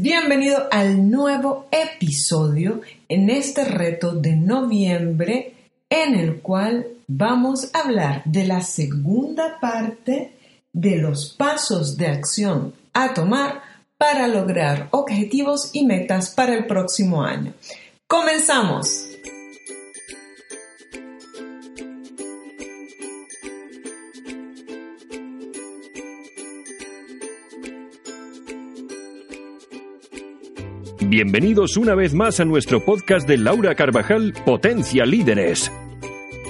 bienvenido al nuevo episodio en este reto de noviembre en el cual vamos a hablar de la segunda parte de los pasos de acción a tomar para lograr objetivos y metas para el próximo año. ¡Comenzamos! Bienvenidos una vez más a nuestro podcast de Laura Carvajal, Potencia Líderes.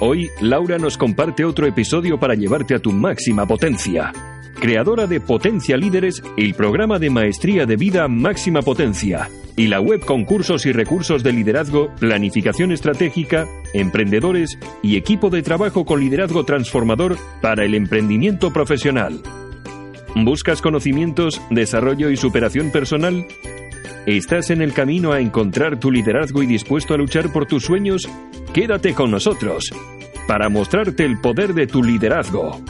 Hoy, Laura nos comparte otro episodio para llevarte a tu máxima potencia. Creadora de Potencia Líderes, el programa de maestría de vida Máxima Potencia, y la web con cursos y recursos de liderazgo, planificación estratégica, emprendedores y equipo de trabajo con liderazgo transformador para el emprendimiento profesional. ¿Buscas conocimientos, desarrollo y superación personal? ¿Estás en el camino a encontrar tu liderazgo y dispuesto a luchar por tus sueños? Quédate con nosotros para mostrarte el poder de tu liderazgo.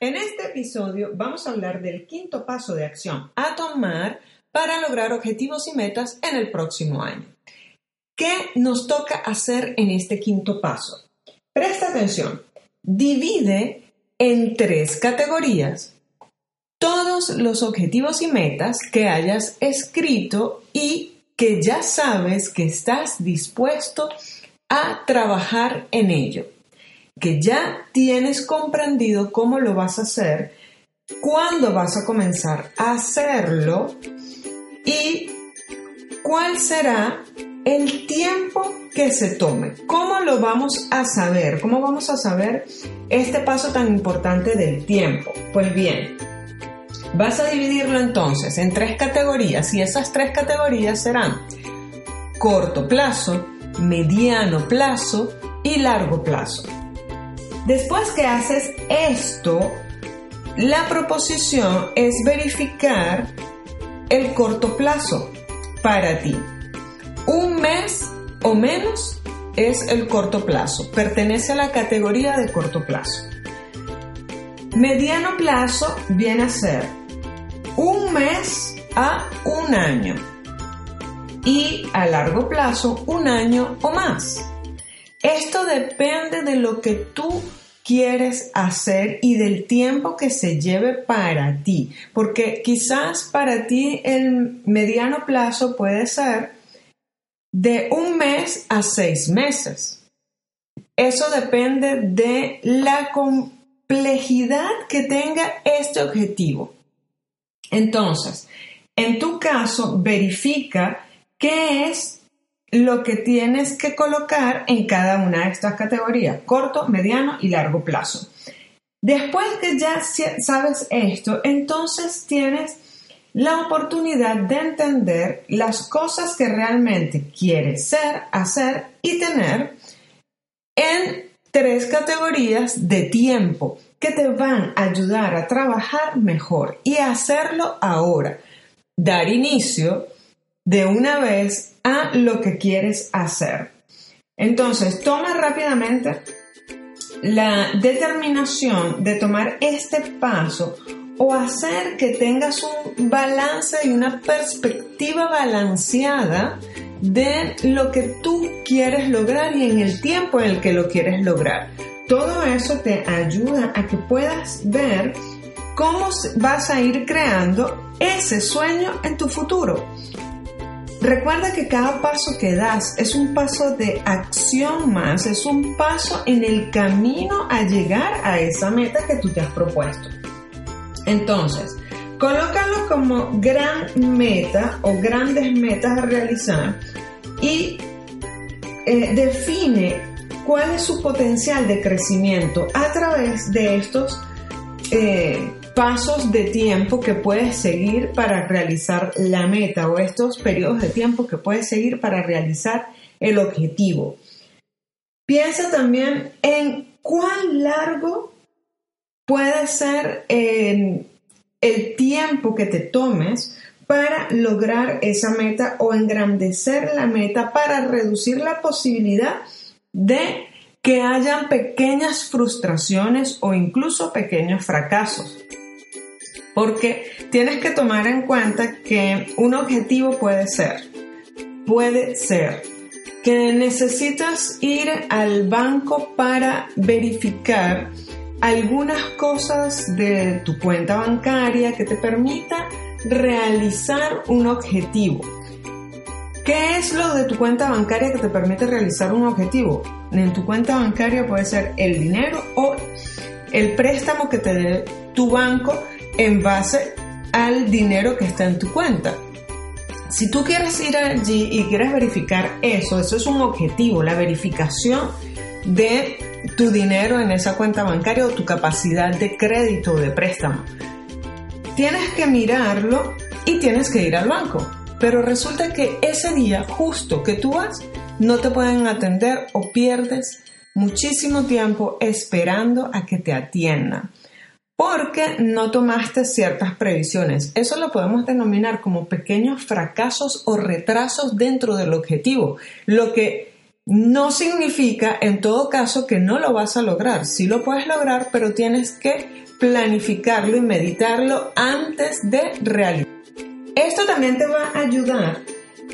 En este episodio vamos a hablar del quinto paso de acción a tomar para lograr objetivos y metas en el próximo año. ¿Qué nos toca hacer en este quinto paso? Presta atención. Divide en tres categorías todos los objetivos y metas que hayas escrito y que ya sabes que estás dispuesto a trabajar en ello, que ya tienes comprendido cómo lo vas a hacer, cuándo vas a comenzar a hacerlo y cuál será el tiempo que se tome. ¿Cómo lo vamos a saber? ¿Cómo vamos a saber este paso tan importante del tiempo? Pues bien, vas a dividirlo entonces en tres categorías y esas tres categorías serán corto plazo, mediano plazo y largo plazo. Después que haces esto, la proposición es verificar el corto plazo para ti. Un mes o menos es el corto plazo, pertenece a la categoría de corto plazo. Mediano plazo viene a ser un mes a un año y a largo plazo un año o más. Esto depende de lo que tú quieres hacer y del tiempo que se lleve para ti, porque quizás para ti el mediano plazo puede ser de un mes a seis meses. Eso depende de la complejidad que tenga este objetivo. Entonces, en tu caso, verifica qué es lo que tienes que colocar en cada una de estas categorías, corto, mediano y largo plazo. Después que ya sabes esto, entonces tienes la oportunidad de entender las cosas que realmente quieres ser, hacer y tener en tres categorías de tiempo que te van a ayudar a trabajar mejor y hacerlo ahora. Dar inicio de una vez a lo que quieres hacer. Entonces, toma rápidamente la determinación de tomar este paso o hacer que tengas un balance y una perspectiva balanceada de lo que tú quieres lograr y en el tiempo en el que lo quieres lograr. Todo eso te ayuda a que puedas ver cómo vas a ir creando ese sueño en tu futuro. Recuerda que cada paso que das es un paso de acción más, es un paso en el camino a llegar a esa meta que tú te has propuesto. Entonces, colócalo como gran meta o grandes metas a realizar y eh, define cuál es su potencial de crecimiento a través de estos eh, pasos de tiempo que puedes seguir para realizar la meta o estos periodos de tiempo que puedes seguir para realizar el objetivo. Piensa también en cuán largo puede ser el tiempo que te tomes para lograr esa meta o engrandecer la meta para reducir la posibilidad de que hayan pequeñas frustraciones o incluso pequeños fracasos. Porque tienes que tomar en cuenta que un objetivo puede ser, puede ser que necesitas ir al banco para verificar algunas cosas de tu cuenta bancaria que te permita realizar un objetivo. ¿Qué es lo de tu cuenta bancaria que te permite realizar un objetivo? En tu cuenta bancaria puede ser el dinero o el préstamo que te dé tu banco en base al dinero que está en tu cuenta. Si tú quieres ir allí y quieres verificar eso, eso es un objetivo, la verificación de tu dinero en esa cuenta bancaria o tu capacidad de crédito o de préstamo. Tienes que mirarlo y tienes que ir al banco. Pero resulta que ese día justo que tú vas, no te pueden atender o pierdes muchísimo tiempo esperando a que te atiendan porque no tomaste ciertas previsiones. Eso lo podemos denominar como pequeños fracasos o retrasos dentro del objetivo, lo que no significa en todo caso que no lo vas a lograr. Sí lo puedes lograr, pero tienes que planificarlo y meditarlo antes de realizar. Esto también te va a ayudar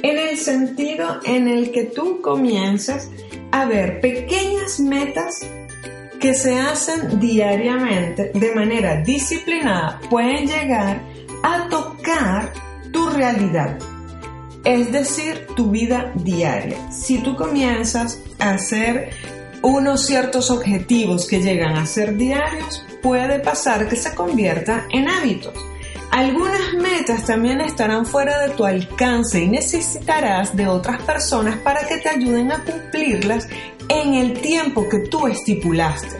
en el sentido en el que tú comienzas a ver pequeñas metas que se hacen diariamente de manera disciplinada pueden llegar a tocar tu realidad, es decir, tu vida diaria. Si tú comienzas a hacer unos ciertos objetivos que llegan a ser diarios, puede pasar que se convierta en hábitos. Algunas metas también estarán fuera de tu alcance y necesitarás de otras personas para que te ayuden a cumplirlas en el tiempo que tú estipulaste.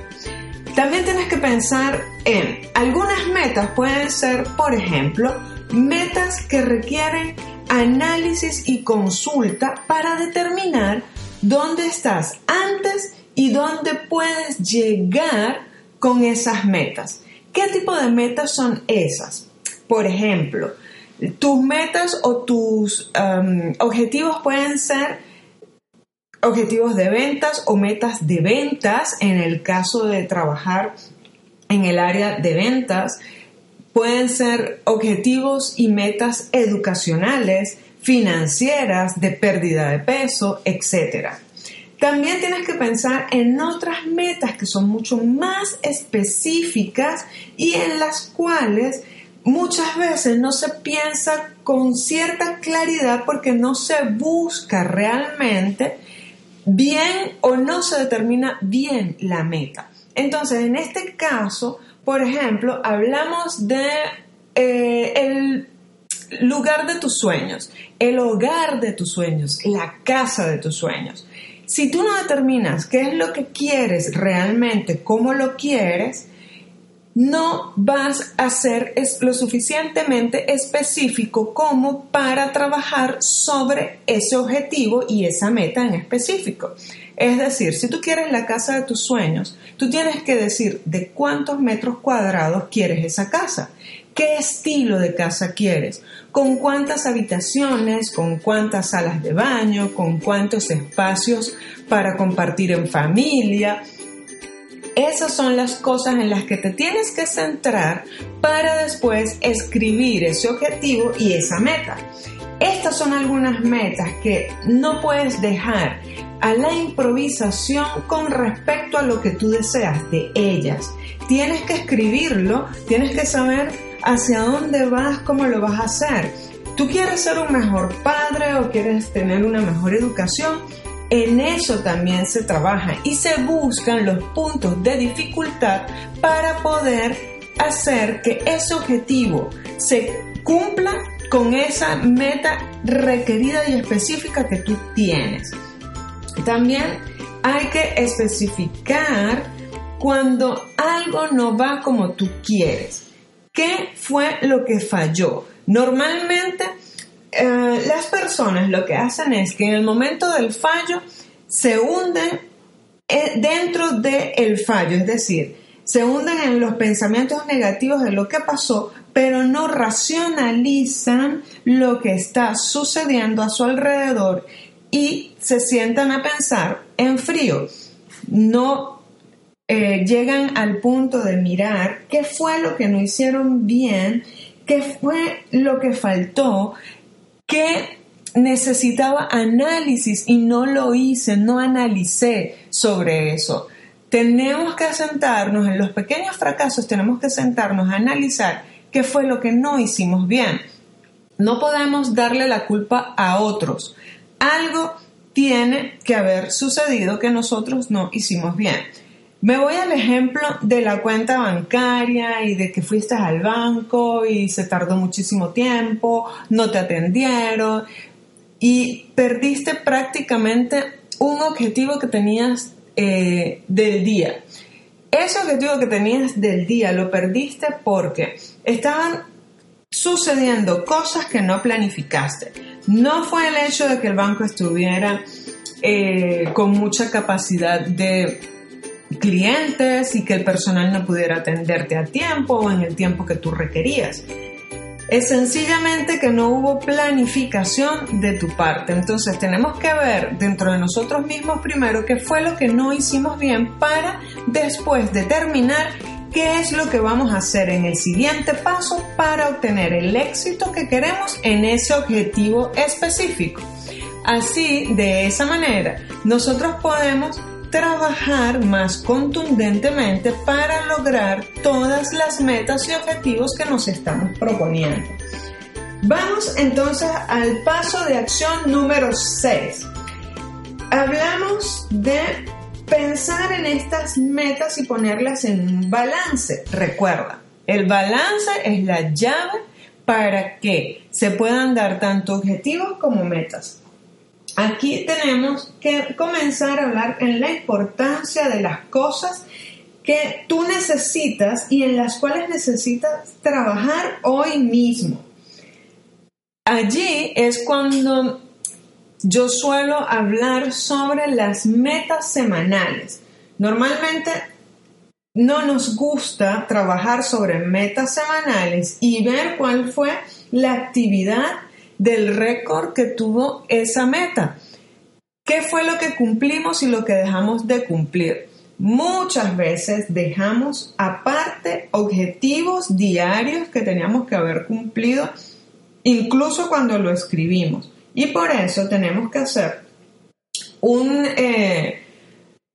También tienes que pensar en algunas metas pueden ser, por ejemplo, metas que requieren análisis y consulta para determinar dónde estás antes y dónde puedes llegar con esas metas. ¿Qué tipo de metas son esas? Por ejemplo, tus metas o tus um, objetivos pueden ser objetivos de ventas o metas de ventas en el caso de trabajar en el área de ventas. Pueden ser objetivos y metas educacionales, financieras, de pérdida de peso, etc. También tienes que pensar en otras metas que son mucho más específicas y en las cuales muchas veces no se piensa con cierta claridad porque no se busca realmente bien o no se determina bien la meta. Entonces, en este caso, por ejemplo, hablamos de eh, el lugar de tus sueños, el hogar de tus sueños, la casa de tus sueños. Si tú no determinas qué es lo que quieres realmente, cómo lo quieres, no vas a ser lo suficientemente específico como para trabajar sobre ese objetivo y esa meta en específico. Es decir, si tú quieres la casa de tus sueños, tú tienes que decir de cuántos metros cuadrados quieres esa casa, qué estilo de casa quieres, con cuántas habitaciones, con cuántas salas de baño, con cuántos espacios para compartir en familia, esas son las cosas en las que te tienes que centrar para después escribir ese objetivo y esa meta. Estas son algunas metas que no puedes dejar a la improvisación con respecto a lo que tú deseas de ellas. Tienes que escribirlo, tienes que saber hacia dónde vas, cómo lo vas a hacer. ¿Tú quieres ser un mejor padre o quieres tener una mejor educación? En eso también se trabaja y se buscan los puntos de dificultad para poder hacer que ese objetivo se cumpla con esa meta requerida y específica que tú tienes. También hay que especificar cuando algo no va como tú quieres. ¿Qué fue lo que falló? Normalmente eh, las personas lo que hacen es que en el momento del fallo se hunden eh, dentro del fallo, es decir, se hunden en los pensamientos negativos de lo que pasó, pero no racionalizan lo que está sucediendo a su alrededor y se sientan a pensar en frío. no eh, llegan al punto de mirar qué fue lo que no hicieron bien, qué fue lo que faltó, qué necesitaba análisis y no lo hice, no analicé sobre eso. Tenemos que sentarnos en los pequeños fracasos, tenemos que sentarnos a analizar qué fue lo que no hicimos bien. No podemos darle la culpa a otros. Algo tiene que haber sucedido que nosotros no hicimos bien. Me voy al ejemplo de la cuenta bancaria y de que fuiste al banco y se tardó muchísimo tiempo, no te atendieron y perdiste prácticamente un objetivo que tenías eh, del día. Ese objetivo que tenías del día lo perdiste porque estaban sucediendo cosas que no planificaste. No fue el hecho de que el banco estuviera eh, con mucha capacidad de clientes y que el personal no pudiera atenderte a tiempo o en el tiempo que tú requerías. Es sencillamente que no hubo planificación de tu parte. Entonces tenemos que ver dentro de nosotros mismos primero qué fue lo que no hicimos bien para después determinar qué es lo que vamos a hacer en el siguiente paso para obtener el éxito que queremos en ese objetivo específico. Así, de esa manera, nosotros podemos trabajar más contundentemente para lograr todas las metas y objetivos que nos estamos proponiendo. Vamos entonces al paso de acción número 6. Hablamos de pensar en estas metas y ponerlas en un balance. Recuerda, el balance es la llave para que se puedan dar tanto objetivos como metas. Aquí tenemos que comenzar a hablar en la importancia de las cosas que tú necesitas y en las cuales necesitas trabajar hoy mismo. Allí es cuando yo suelo hablar sobre las metas semanales. Normalmente no nos gusta trabajar sobre metas semanales y ver cuál fue la actividad del récord que tuvo esa meta. ¿Qué fue lo que cumplimos y lo que dejamos de cumplir? Muchas veces dejamos aparte objetivos diarios que teníamos que haber cumplido, incluso cuando lo escribimos. Y por eso tenemos que hacer un, eh,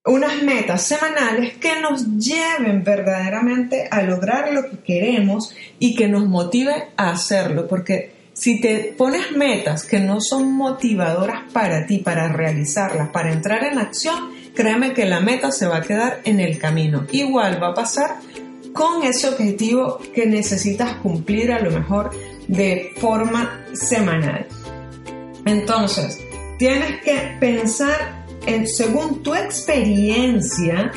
unas metas semanales que nos lleven verdaderamente a lograr lo que queremos y que nos motive a hacerlo, porque si te pones metas que no son motivadoras para ti, para realizarlas, para entrar en acción, créeme que la meta se va a quedar en el camino. Igual va a pasar con ese objetivo que necesitas cumplir a lo mejor de forma semanal. Entonces, tienes que pensar en, según tu experiencia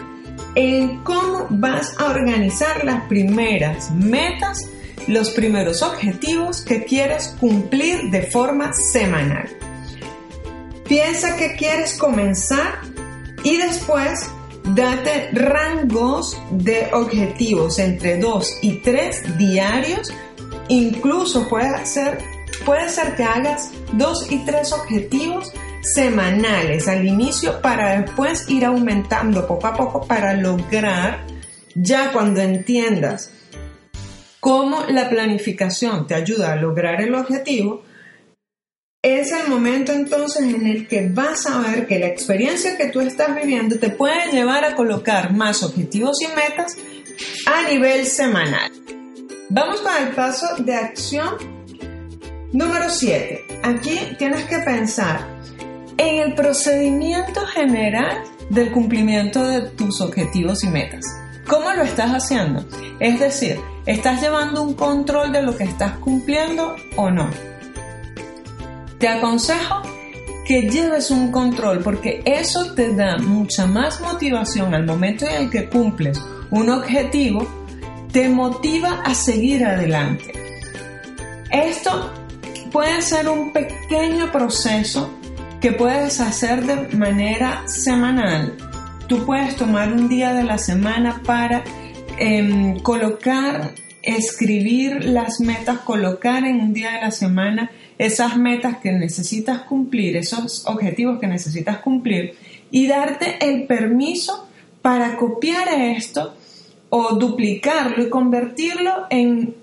en cómo vas a organizar las primeras metas los primeros objetivos que quieres cumplir de forma semanal. Piensa que quieres comenzar y después date rangos de objetivos entre 2 y 3 diarios. Incluso puede ser, puede ser que hagas 2 y 3 objetivos semanales al inicio para después ir aumentando poco a poco para lograr ya cuando entiendas cómo la planificación te ayuda a lograr el objetivo, es el momento entonces en el que vas a ver que la experiencia que tú estás viviendo te puede llevar a colocar más objetivos y metas a nivel semanal. Vamos con el paso de acción número 7. Aquí tienes que pensar en el procedimiento general del cumplimiento de tus objetivos y metas. ¿Cómo lo estás haciendo? Es decir, ¿estás llevando un control de lo que estás cumpliendo o no? Te aconsejo que lleves un control porque eso te da mucha más motivación al momento en el que cumples un objetivo, te motiva a seguir adelante. Esto puede ser un pequeño proceso que puedes hacer de manera semanal Tú puedes tomar un día de la semana para em, colocar, escribir las metas, colocar en un día de la semana esas metas que necesitas cumplir, esos objetivos que necesitas cumplir y darte el permiso para copiar esto o duplicarlo y convertirlo en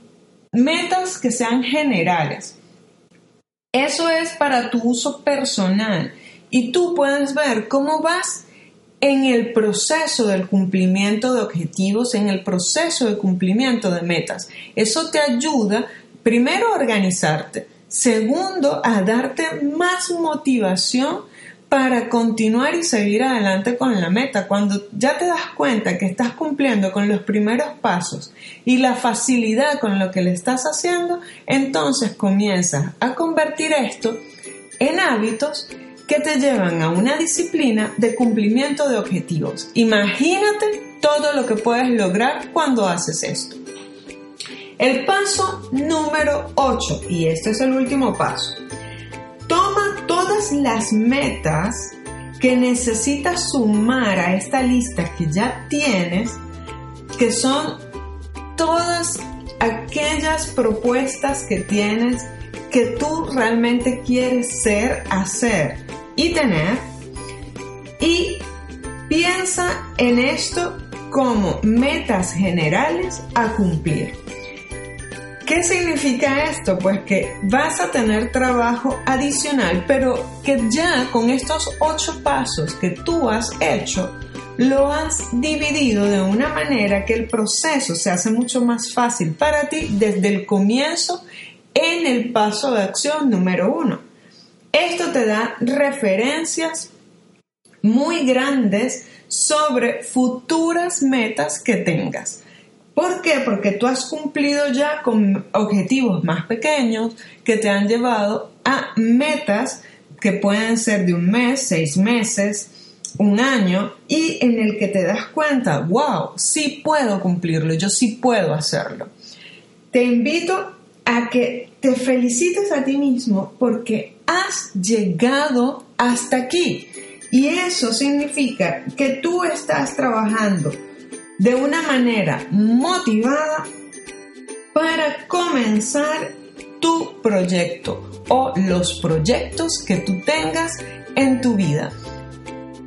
metas que sean generales. Eso es para tu uso personal y tú puedes ver cómo vas en el proceso del cumplimiento de objetivos, en el proceso de cumplimiento de metas. Eso te ayuda primero a organizarte, segundo a darte más motivación para continuar y seguir adelante con la meta. Cuando ya te das cuenta que estás cumpliendo con los primeros pasos y la facilidad con lo que le estás haciendo, entonces comienzas a convertir esto en hábitos que te llevan a una disciplina de cumplimiento de objetivos. Imagínate todo lo que puedes lograr cuando haces esto. El paso número 8, y este es el último paso, Toma las metas que necesitas sumar a esta lista que ya tienes, que son todas aquellas propuestas que tienes que tú realmente quieres ser, hacer y tener. Y piensa en esto como metas generales a cumplir. ¿Qué significa esto? Pues que vas a tener trabajo adicional, pero que ya con estos ocho pasos que tú has hecho, lo has dividido de una manera que el proceso se hace mucho más fácil para ti desde el comienzo en el paso de acción número uno. Esto te da referencias muy grandes sobre futuras metas que tengas. ¿Por qué? Porque tú has cumplido ya con objetivos más pequeños que te han llevado a metas que pueden ser de un mes, seis meses, un año y en el que te das cuenta, wow, sí puedo cumplirlo, yo sí puedo hacerlo. Te invito a que te felicites a ti mismo porque has llegado hasta aquí. Y eso significa que tú estás trabajando de una manera motivada para comenzar tu proyecto o los proyectos que tú tengas en tu vida.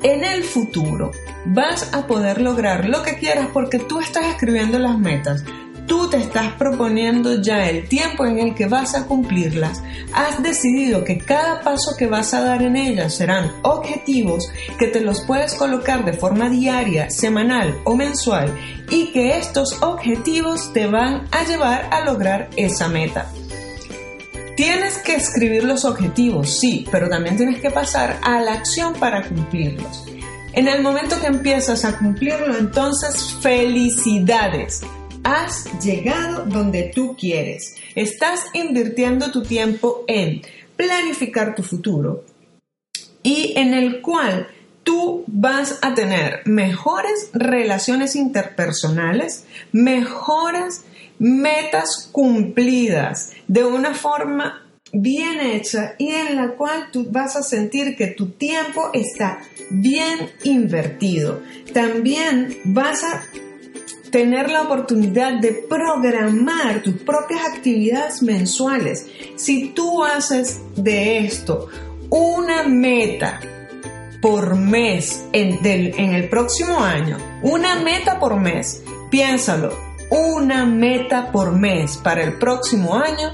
En el futuro vas a poder lograr lo que quieras porque tú estás escribiendo las metas, Tú te estás proponiendo ya el tiempo en el que vas a cumplirlas. Has decidido que cada paso que vas a dar en ellas serán objetivos que te los puedes colocar de forma diaria, semanal o mensual y que estos objetivos te van a llevar a lograr esa meta. Tienes que escribir los objetivos, sí, pero también tienes que pasar a la acción para cumplirlos. En el momento que empiezas a cumplirlo, entonces felicidades has llegado donde tú quieres. Estás invirtiendo tu tiempo en planificar tu futuro y en el cual tú vas a tener mejores relaciones interpersonales, mejores metas cumplidas de una forma bien hecha y en la cual tú vas a sentir que tu tiempo está bien invertido. También vas a tener la oportunidad de programar tus propias actividades mensuales. Si tú haces de esto una meta por mes en, en el próximo año, una meta por mes, piénsalo, una meta por mes para el próximo año,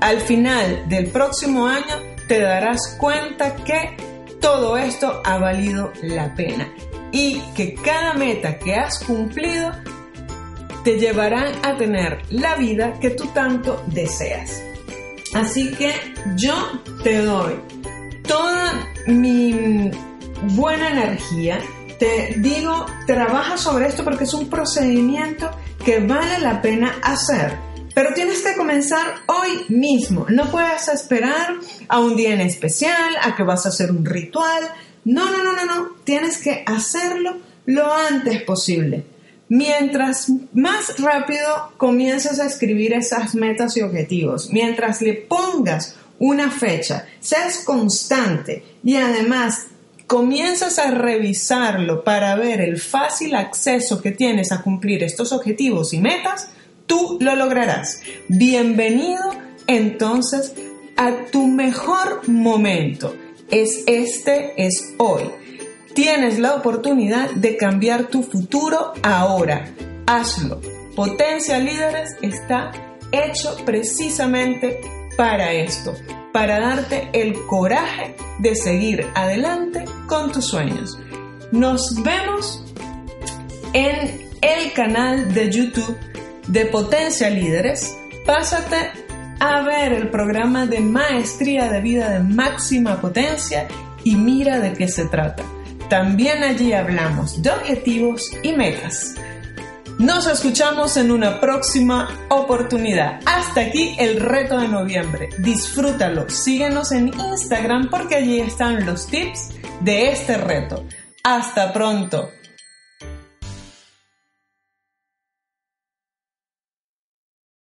al final del próximo año te darás cuenta que todo esto ha valido la pena y que cada meta que has cumplido te llevarán a tener la vida que tú tanto deseas. Así que yo te doy toda mi buena energía. Te digo, trabaja sobre esto porque es un procedimiento que vale la pena hacer. Pero tienes que comenzar hoy mismo. No puedes esperar a un día en especial, a que vas a hacer un ritual. No, no, no, no, no. Tienes que hacerlo lo antes posible. Mientras más rápido comiences a escribir esas metas y objetivos, mientras le pongas una fecha, seas constante y además comienzas a revisarlo para ver el fácil acceso que tienes a cumplir estos objetivos y metas, tú lo lograrás. Bienvenido entonces a tu mejor momento es este, es hoy. Tienes la oportunidad de cambiar tu futuro ahora. Hazlo. Potencia Líderes está hecho precisamente para esto, para darte el coraje de seguir adelante con tus sueños. Nos vemos en el canal de YouTube de Potencia Líderes. Pásate a ver el programa de Maestría de Vida de Máxima Potencia y mira de qué se trata. También allí hablamos de objetivos y metas. Nos escuchamos en una próxima oportunidad. Hasta aquí el reto de noviembre. Disfrútalo. Síguenos en Instagram porque allí están los tips de este reto. Hasta pronto.